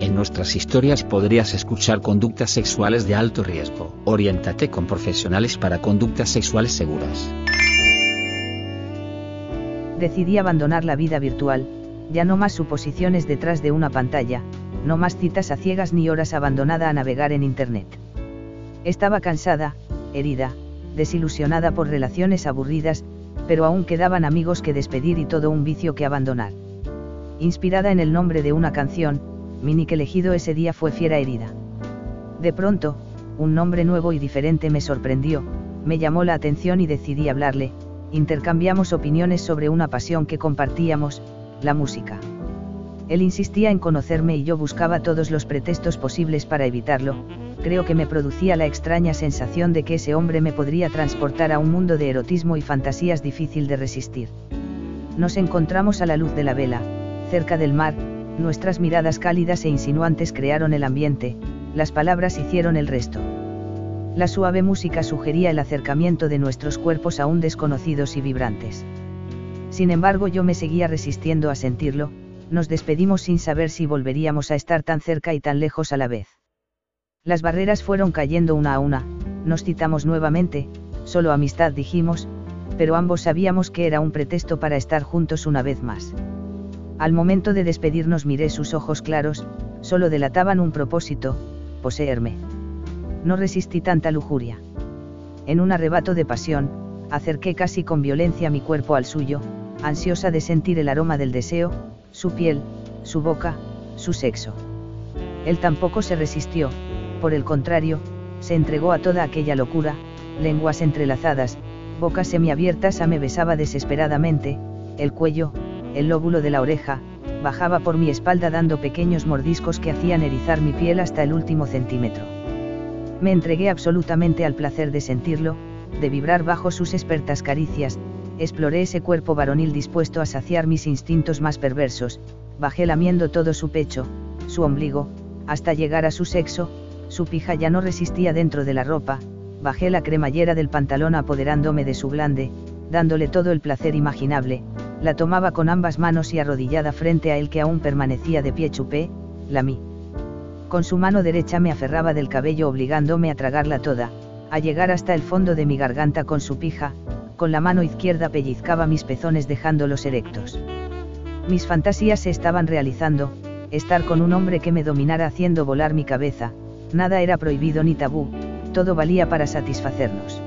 En nuestras historias podrías escuchar conductas sexuales de alto riesgo. Oriéntate con profesionales para conductas sexuales seguras. Decidí abandonar la vida virtual, ya no más suposiciones detrás de una pantalla, no más citas a ciegas ni horas abandonada a navegar en Internet. Estaba cansada, herida, desilusionada por relaciones aburridas, pero aún quedaban amigos que despedir y todo un vicio que abandonar. Inspirada en el nombre de una canción, mi nick elegido ese día fue Fiera Herida. De pronto, un nombre nuevo y diferente me sorprendió, me llamó la atención y decidí hablarle, intercambiamos opiniones sobre una pasión que compartíamos, la música. Él insistía en conocerme y yo buscaba todos los pretextos posibles para evitarlo, creo que me producía la extraña sensación de que ese hombre me podría transportar a un mundo de erotismo y fantasías difícil de resistir. Nos encontramos a la luz de la vela, cerca del mar, nuestras miradas cálidas e insinuantes crearon el ambiente, las palabras hicieron el resto. La suave música sugería el acercamiento de nuestros cuerpos aún desconocidos y vibrantes. Sin embargo yo me seguía resistiendo a sentirlo, nos despedimos sin saber si volveríamos a estar tan cerca y tan lejos a la vez. Las barreras fueron cayendo una a una, nos citamos nuevamente, solo amistad dijimos, pero ambos sabíamos que era un pretexto para estar juntos una vez más. Al momento de despedirnos miré sus ojos claros, solo delataban un propósito, poseerme. No resistí tanta lujuria. En un arrebato de pasión, acerqué casi con violencia mi cuerpo al suyo, ansiosa de sentir el aroma del deseo, su piel, su boca, su sexo. Él tampoco se resistió, por el contrario, se entregó a toda aquella locura, lenguas entrelazadas, bocas semiabiertas a me besaba desesperadamente, el cuello, el lóbulo de la oreja, bajaba por mi espalda dando pequeños mordiscos que hacían erizar mi piel hasta el último centímetro. Me entregué absolutamente al placer de sentirlo, de vibrar bajo sus expertas caricias, exploré ese cuerpo varonil dispuesto a saciar mis instintos más perversos, bajé lamiendo todo su pecho, su ombligo, hasta llegar a su sexo, su pija ya no resistía dentro de la ropa, bajé la cremallera del pantalón apoderándome de su glande, dándole todo el placer imaginable, la tomaba con ambas manos y arrodillada frente a él que aún permanecía de pie chupé, la mí. Con su mano derecha me aferraba del cabello obligándome a tragarla toda, a llegar hasta el fondo de mi garganta con su pija, con la mano izquierda pellizcaba mis pezones dejándolos erectos. Mis fantasías se estaban realizando, estar con un hombre que me dominara haciendo volar mi cabeza, nada era prohibido ni tabú, todo valía para satisfacernos.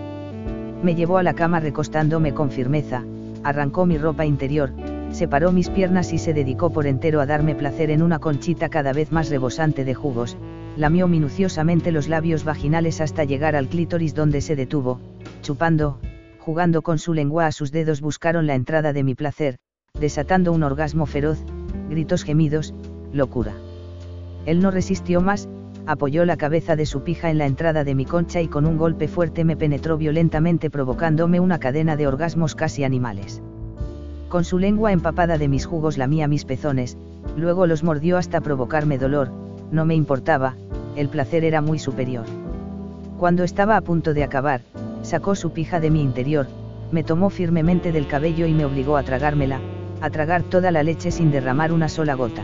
Me llevó a la cama recostándome con firmeza, arrancó mi ropa interior, separó mis piernas y se dedicó por entero a darme placer en una conchita cada vez más rebosante de jugos, lamió minuciosamente los labios vaginales hasta llegar al clítoris donde se detuvo, chupando, jugando con su lengua a sus dedos buscaron la entrada de mi placer, desatando un orgasmo feroz, gritos gemidos, locura. Él no resistió más, apoyó la cabeza de su pija en la entrada de mi concha y con un golpe fuerte me penetró violentamente provocándome una cadena de orgasmos casi animales. Con su lengua empapada de mis jugos lamía mis pezones, luego los mordió hasta provocarme dolor, no me importaba, el placer era muy superior. Cuando estaba a punto de acabar, sacó su pija de mi interior, me tomó firmemente del cabello y me obligó a tragármela, a tragar toda la leche sin derramar una sola gota.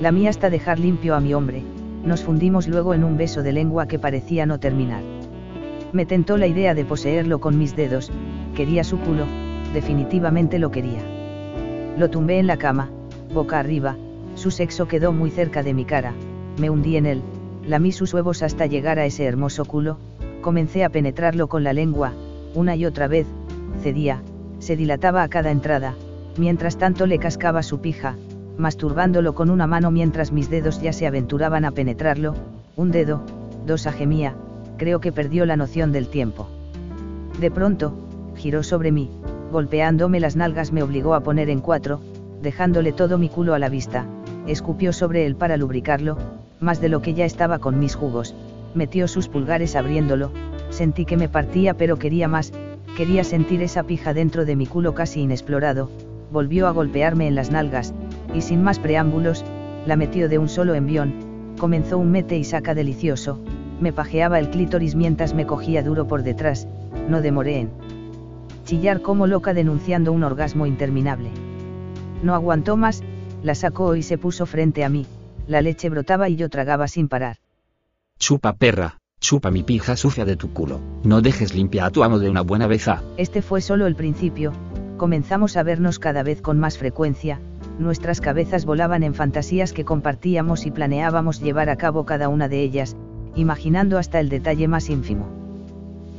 La mía hasta dejar limpio a mi hombre, nos fundimos luego en un beso de lengua que parecía no terminar. Me tentó la idea de poseerlo con mis dedos, quería su culo, definitivamente lo quería. Lo tumbé en la cama, boca arriba, su sexo quedó muy cerca de mi cara, me hundí en él, lamí sus huevos hasta llegar a ese hermoso culo, comencé a penetrarlo con la lengua, una y otra vez, cedía, se dilataba a cada entrada, mientras tanto le cascaba su pija, masturbándolo con una mano mientras mis dedos ya se aventuraban a penetrarlo, un dedo, dos a gemía, creo que perdió la noción del tiempo. De pronto, giró sobre mí, golpeándome las nalgas me obligó a poner en cuatro, dejándole todo mi culo a la vista, escupió sobre él para lubricarlo, más de lo que ya estaba con mis jugos, metió sus pulgares abriéndolo, sentí que me partía pero quería más, quería sentir esa pija dentro de mi culo casi inexplorado, volvió a golpearme en las nalgas, y sin más preámbulos, la metió de un solo envión, comenzó un mete y saca delicioso, me pajeaba el clítoris mientras me cogía duro por detrás, no demoré en chillar como loca denunciando un orgasmo interminable. No aguantó más, la sacó y se puso frente a mí, la leche brotaba y yo tragaba sin parar. Chupa perra, chupa mi pija sucia de tu culo, no dejes limpia a tu amo de una buena vez. Este fue solo el principio, comenzamos a vernos cada vez con más frecuencia, nuestras cabezas volaban en fantasías que compartíamos y planeábamos llevar a cabo cada una de ellas, imaginando hasta el detalle más ínfimo.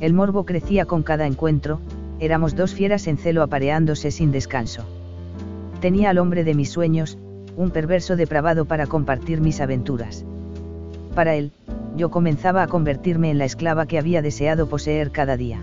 El morbo crecía con cada encuentro, éramos dos fieras en celo apareándose sin descanso. Tenía al hombre de mis sueños, un perverso depravado para compartir mis aventuras. Para él, yo comenzaba a convertirme en la esclava que había deseado poseer cada día.